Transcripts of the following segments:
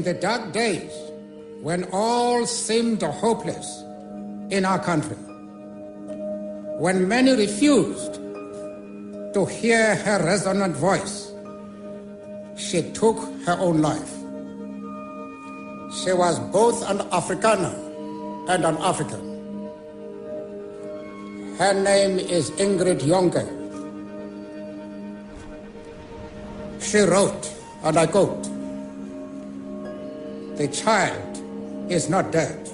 In the dark days when all seemed hopeless in our country, when many refused to hear her resonant voice, she took her own life. She was both an Afrikaner and an African. Her name is Ingrid Jonker. She wrote, and I quote, the child is not dead.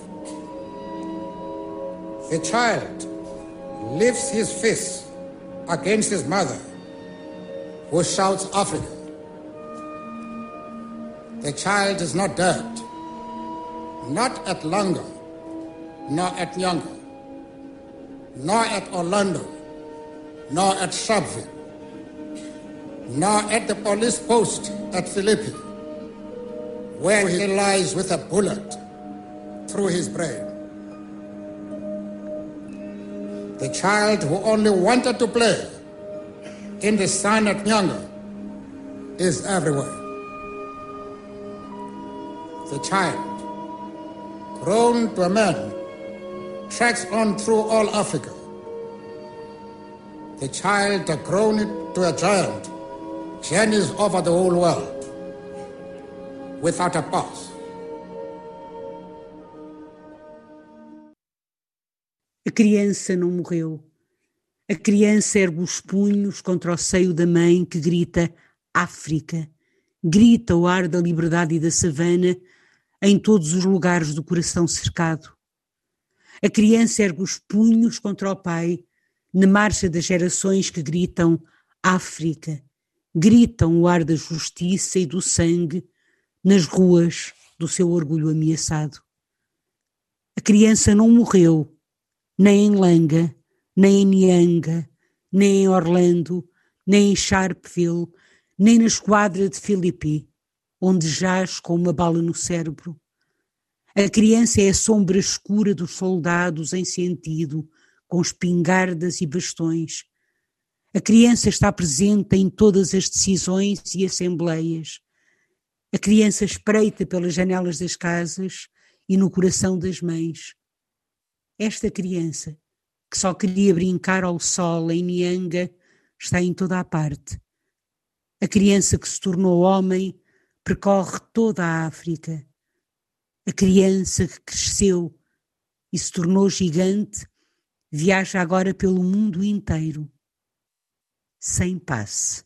The child lifts his fist against his mother, who shouts Africa. The child is not dead, not at Langa, nor at Nyanga, nor at Orlando, nor at Sharpeville, nor at the police post at Philippi where he lies with a bullet through his brain. The child who only wanted to play in the sun at Nyanga is everywhere. The child, grown to a man, tracks on through all Africa. The child, grown to a giant, journeys over the whole world without a. A criança não morreu. A criança ergue os punhos contra o seio da mãe que grita África, grita o ar da liberdade e da savana em todos os lugares do coração cercado. A criança ergue os punhos contra o pai na marcha das gerações que gritam África, gritam o ar da justiça e do sangue nas ruas do seu orgulho ameaçado. A criança não morreu, nem em Langa, nem em Nianga, nem em Orlando, nem em Sharpeville, nem na esquadra de Filipe, onde jaz com uma bala no cérebro. A criança é a sombra escura dos soldados em sentido, com espingardas e bastões. A criança está presente em todas as decisões e assembleias. A criança espreita pelas janelas das casas e no coração das mães. Esta criança, que só queria brincar ao sol em Nianga, está em toda a parte. A criança que se tornou homem percorre toda a África. A criança que cresceu e se tornou gigante viaja agora pelo mundo inteiro, sem passe.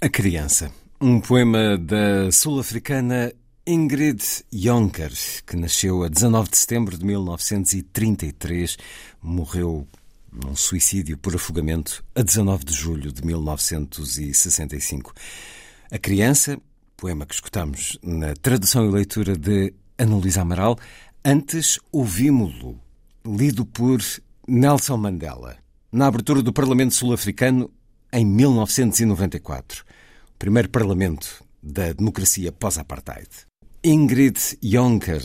A criança um poema da sul-africana Ingrid Jonker, que nasceu a 19 de setembro de 1933, morreu num suicídio por afogamento a 19 de julho de 1965. A Criança, poema que escutamos na tradução e leitura de Ana Luísa Amaral, antes ouvimos-lo, lido por Nelson Mandela, na abertura do Parlamento Sul-Africano em 1994 primeiro parlamento da democracia pós-apartheid. Ingrid Jonker,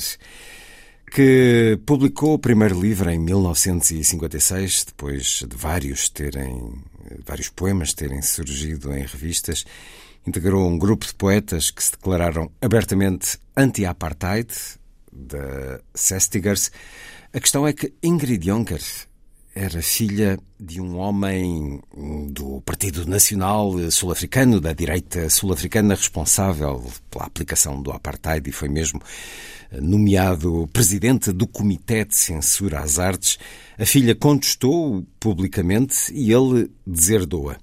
que publicou o primeiro livro em 1956, depois de vários terem vários poemas terem surgido em revistas, integrou um grupo de poetas que se declararam abertamente anti-apartheid, da Sestigers. A questão é que Ingrid Jonker era filha de um homem do Partido Nacional Sul-Africano, da direita sul-africana, responsável pela aplicação do apartheid e foi mesmo nomeado presidente do Comitê de Censura às Artes. A filha contestou publicamente e ele deserdou-a.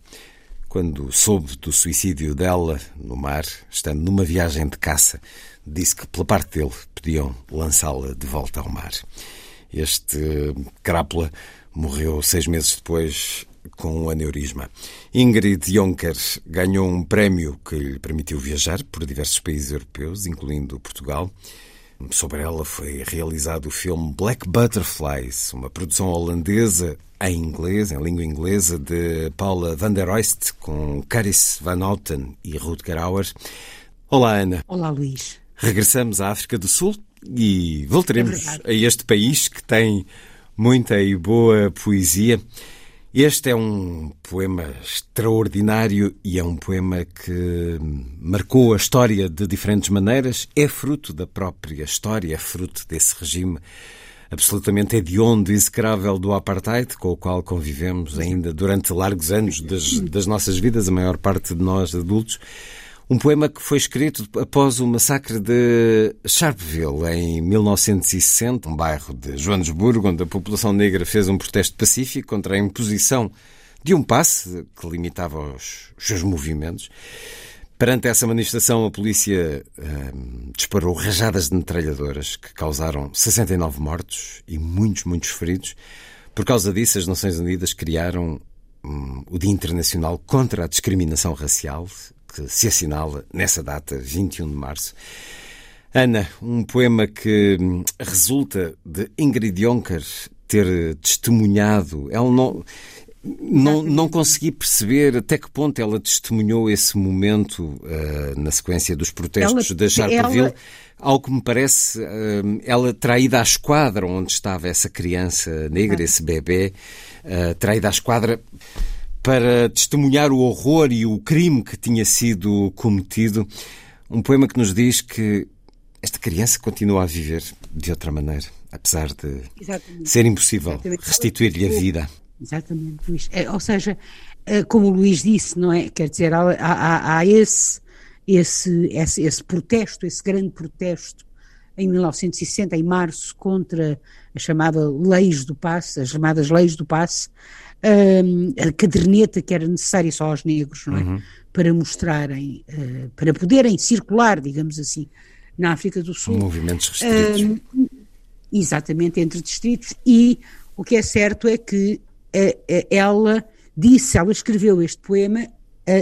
quando soube do suicídio dela no mar, estando numa viagem de caça, disse que, pela parte dele, podiam lançá-la de volta ao mar. Este crápula morreu seis meses depois com um aneurisma. Ingrid Jonker ganhou um prémio que lhe permitiu viajar por diversos países europeus, incluindo Portugal. Sobre ela foi realizado o filme Black Butterflies, uma produção holandesa em inglês, em língua inglesa, de Paula van der Oist, com Caris van Houten e Rutger Hauer. Olá, Ana. Olá, Luís. Regressamos à África do Sul e voltaremos é a este país que tem muita e boa poesia. Este é um poema extraordinário e é um poema que marcou a história de diferentes maneiras. É fruto da própria história, é fruto desse regime absolutamente hediondo e execrável do apartheid, com o qual convivemos ainda durante largos anos das, das nossas vidas, a maior parte de nós adultos. Um poema que foi escrito após o massacre de Sharpeville, em 1960, um bairro de Joanesburgo, onde a população negra fez um protesto pacífico contra a imposição de um passe que limitava os, seus movimentos. Perante essa manifestação, a polícia hum, disparou rajadas de metralhadoras que causaram 69 mortos e muitos, muitos feridos. Por causa disso, as Nações Unidas criaram hum, o Dia Internacional contra a Discriminação Racial, que se assinala nessa data, 21 de março. Ana, um poema que hum, resulta de Ingrid Jonker ter testemunhado. Ela não, não, não consegui perceber até que ponto ela testemunhou esse momento uh, na sequência dos protestos ela, da Sharpeville. Ela... Ao que me parece, uh, ela ido à esquadra onde estava essa criança negra, esse bebê, uh, ido à esquadra para testemunhar o horror e o crime que tinha sido cometido. Um poema que nos diz que esta criança continua a viver de outra maneira, apesar de Exatamente. ser impossível restituir-lhe a vida. Exatamente, Luís. É, ou seja, é, como o Luís disse, não é? Quer dizer, há, há, há esse, esse, esse, esse protesto, esse grande protesto em 1960, em março, contra a chamada leis do passe, as chamadas leis do passe, a caderneta que era necessária só aos negros, não é? Uhum. Para mostrarem, uh, para poderem circular, digamos assim, na África do Sul. Movimentos restritos. Exatamente, entre distritos, e o que é certo é que uh, ela disse, ela escreveu este poema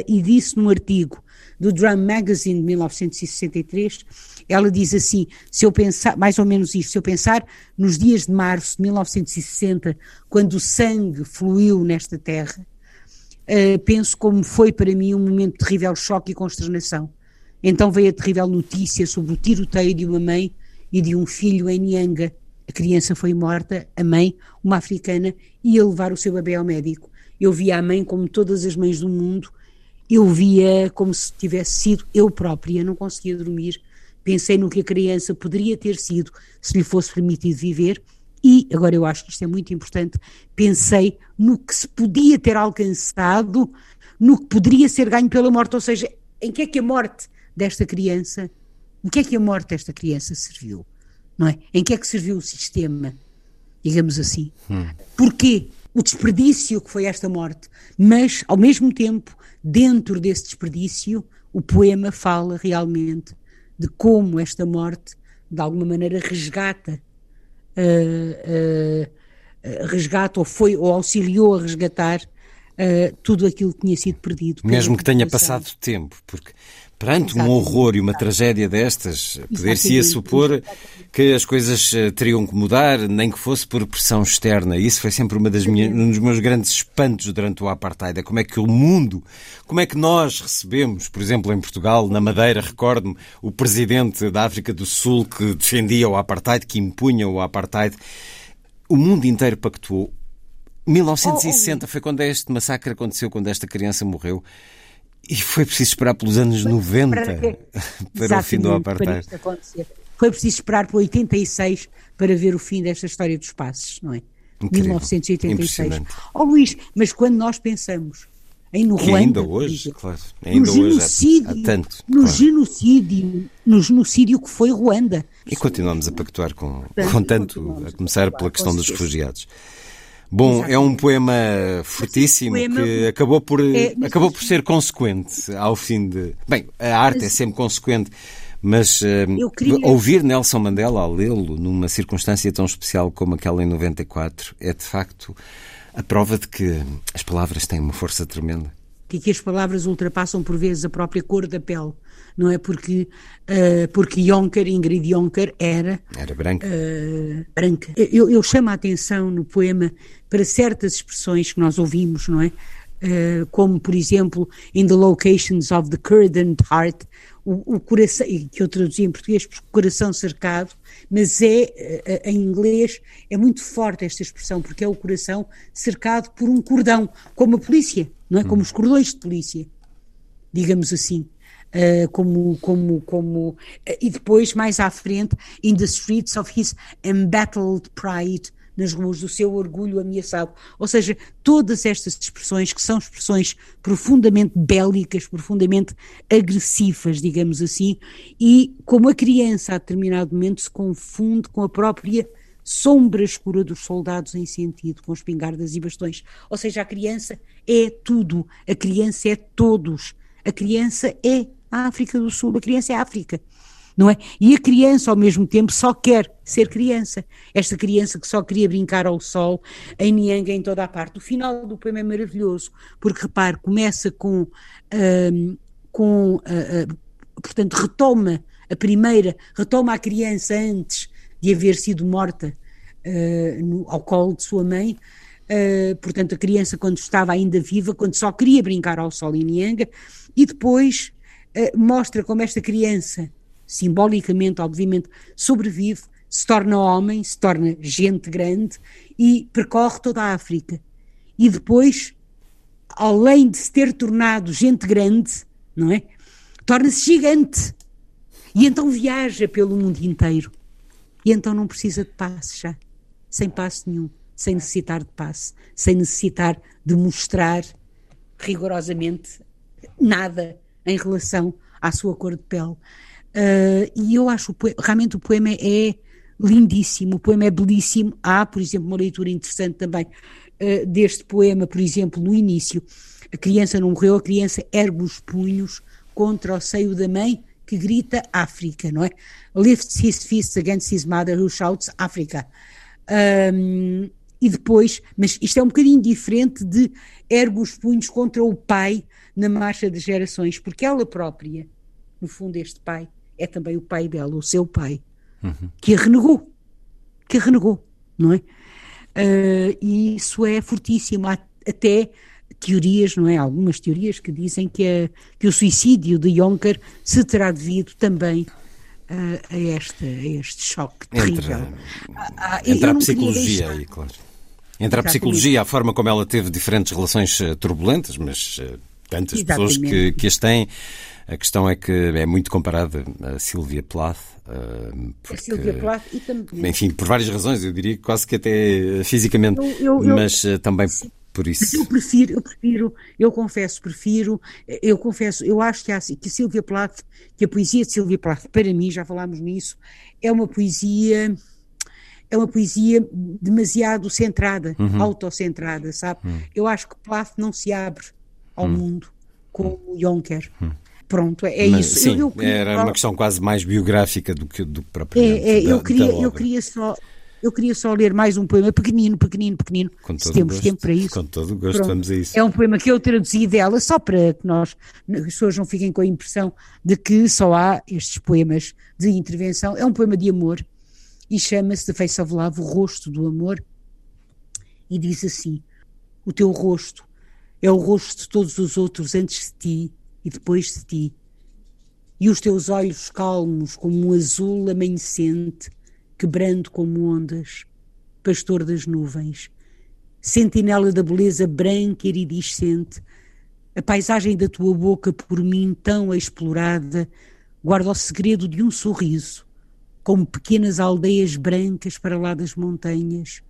e disse num artigo do Drum Magazine de 1963 ela diz assim: se eu pensar, mais ou menos isto, se eu pensar nos dias de março de 1960, quando o sangue fluiu nesta terra, uh, penso como foi para mim um momento de terrível choque e consternação. Então veio a terrível notícia sobre o tiroteio de uma mãe e de um filho em Nianga. A criança foi morta, a mãe, uma africana, ia levar o seu bebê ao médico. Eu via a mãe como todas as mães do mundo, eu via como se tivesse sido eu própria, não conseguia dormir, pensei no que a criança poderia ter sido se lhe fosse permitido viver e, agora eu acho que isto é muito importante, pensei no que se podia ter alcançado, no que poderia ser ganho pela morte, ou seja, em que é que a morte desta criança, em que é que a morte desta criança serviu, não é? Em que é que serviu o sistema, digamos assim? Hum. Porquê? O desperdício que foi esta morte, mas, ao mesmo tempo, dentro desse desperdício, o poema fala realmente de como esta morte, de alguma maneira, resgata, uh, uh, resgata ou foi, ou auxiliou a resgatar uh, tudo aquilo que tinha sido perdido. Mesmo que tenha passado tempo, porque perante Exatamente. um horror e uma tragédia destas, poder-se-ia supor que as coisas eh, teriam que mudar, nem que fosse por pressão externa. Isso foi sempre uma das minhas, um dos meus grandes espantos durante o apartheid. É como é que o mundo, como é que nós recebemos, por exemplo, em Portugal, na Madeira, recordo-me, o presidente da África do Sul que defendia o apartheid, que impunha o apartheid. O mundo inteiro pactuou. 1960 foi quando este massacre aconteceu, quando esta criança morreu. E foi preciso esperar pelos anos 90 para, para o fim do apartheid. Foi preciso esperar por 86 para ver o fim desta história dos passos, não é? Incrível. 1986. Ó oh, Luís, mas quando nós pensamos em no Ruanda, ainda hoje, claro, ainda no genocídio, hoje há, há tanto, no claro. genocídio, no genocídio que foi Ruanda. E continuamos a pactuar com, com tanto, a começar pela questão dos refugiados. Bom, Exatamente. é um poema fortíssimo poema... que acabou por, é, acabou por ser consequente ao fim de. Bem, a arte é mas... é sempre consequente. Mas uh, queria... ouvir Nelson Mandela ao lê-lo numa circunstância tão especial como aquela em 94 é de facto a prova de que as palavras têm uma força tremenda. E que as palavras ultrapassam por vezes a própria cor da pele não é? Porque, uh, porque Jonker, Ingrid Jonker, era. Era branca. Uh, branca. Eu, eu chamo a atenção no poema para certas expressões que nós ouvimos, não é? Uh, como, por exemplo, in the locations of the current heart, o, o, coração, que eu traduzi em português por coração cercado, mas é, em inglês, é muito forte esta expressão, porque é o coração cercado por um cordão, como a polícia, não é? Como hum. os cordões de polícia, digamos assim. Uh, como, como, como, uh, e depois, mais à frente, in the streets of his embattled pride, nas ruas do seu orgulho ameaçado. Ou seja, todas estas expressões que são expressões profundamente bélicas, profundamente agressivas, digamos assim, e como a criança a determinado momento se confunde com a própria sombra escura dos soldados em sentido, com espingardas e bastões. Ou seja, a criança é tudo, a criança é todos, a criança é a África do Sul, a criança é a África, não é? E a criança, ao mesmo tempo, só quer ser criança. Esta criança que só queria brincar ao sol, em Nianga, em toda a parte. O final do poema é maravilhoso, porque, repare, começa com, com uh, uh, portanto, retoma a primeira, retoma a criança antes de haver sido morta uh, no, ao colo de sua mãe, Uh, portanto, a criança quando estava ainda viva, quando só queria brincar ao sol em Nianga, e depois eh, mostra como esta criança, simbolicamente, obviamente, sobrevive, se torna homem, se torna gente grande e percorre toda a África. E depois, além de se ter tornado gente grande, não é? Torna-se gigante. E então viaja pelo mundo inteiro. E então não precisa de passe já. Sem passe nenhum. Sem necessitar de passe. Sem necessitar de mostrar rigorosamente nada em relação à sua cor de pele. Uh, e eu acho realmente o poema é lindíssimo, o poema é belíssimo. Há, por exemplo, uma leitura interessante também uh, deste poema, por exemplo, no início. A criança não morreu, a criança ergue os punhos contra o seio da mãe que grita África, não é? Lifts his fists against his mother who shouts África. Um, e depois, mas isto é um bocadinho diferente de ergue os punhos contra o pai na marcha das gerações, porque ela própria, no fundo, este pai, é também o pai dela, o seu pai, uhum. que a renegou, que a renegou, não é? Uh, e isso é fortíssimo, há até teorias, não é? Algumas teorias que dizem que, a, que o suicídio de Jonker se terá devido também uh, a, este, a este choque terrível. Entra, ah, entra a psicologia aí, claro. Entre a psicologia, a forma como ela teve diferentes relações turbulentas, mas tantas Exatamente. pessoas que, que as têm. A questão é que é muito comparada a Silvia Plath. Porque, a Silvia Plath e também. Enfim, por várias razões, eu diria quase que até fisicamente, eu, eu, mas eu, uh, também sim, por isso. Eu prefiro, eu prefiro, eu confesso, prefiro, eu confesso, eu acho que, há, que a Silvia Plath, que a poesia de Silvia Plath, para mim, já falámos nisso, é uma poesia é uma poesia demasiado centrada, uhum. autocentrada, sabe? Uhum. Eu acho que Plath não se abre ao hum. mundo como. Jonker. Hum. Pronto, é, Mas, isso. Sim, eu, eu era uma questão quase mais biográfica do que do próprio. É, é, eu, queria, eu queria só. Eu queria só ler mais um poema pequenino, pequenino, pequenino. Se temos gosto, tempo para isso. Com todo o gosto, Pronto. vamos a isso. É um poema que eu traduzi dela, só para que nós, as pessoas não fiquem com a impressão de que só há estes poemas de intervenção. É um poema de amor e chama-se The Face of Love, o rosto do amor. E diz assim: O teu rosto é o rosto de todos os outros antes de ti e depois de ti. E os teus olhos calmos como um azul amanhecente, quebrando como ondas, pastor das nuvens, sentinela da beleza branca e iridescente, a paisagem da tua boca por mim tão explorada guarda o segredo de um sorriso, como pequenas aldeias brancas para lá das montanhas,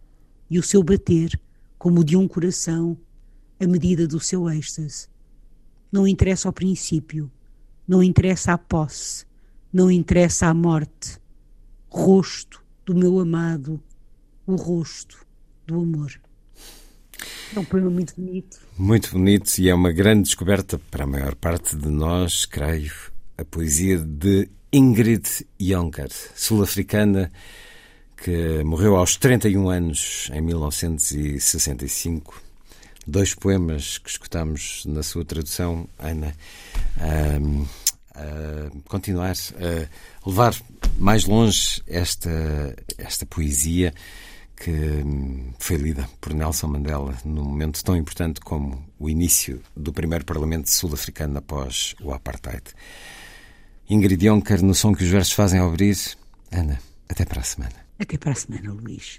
e o seu bater como o de um coração a medida do seu êxtase. Não interessa ao princípio, não interessa a posse, não interessa a morte. Rosto do meu amado, o rosto do amor. É um poema muito bonito. Muito bonito e é uma grande descoberta para a maior parte de nós, creio, a poesia de Ingrid Jonker, sul-africana, que morreu aos 31 anos em 1965. Dois poemas que escutamos na sua tradução, Ana, a, a continuar a levar mais longe esta, esta poesia que foi lida por Nelson Mandela num momento tão importante como o início do primeiro Parlamento sul-africano após o Apartheid. Ingrid Jonker, no som que os versos fazem abrir. Ana, até para a semana. Até para a semana, Luís.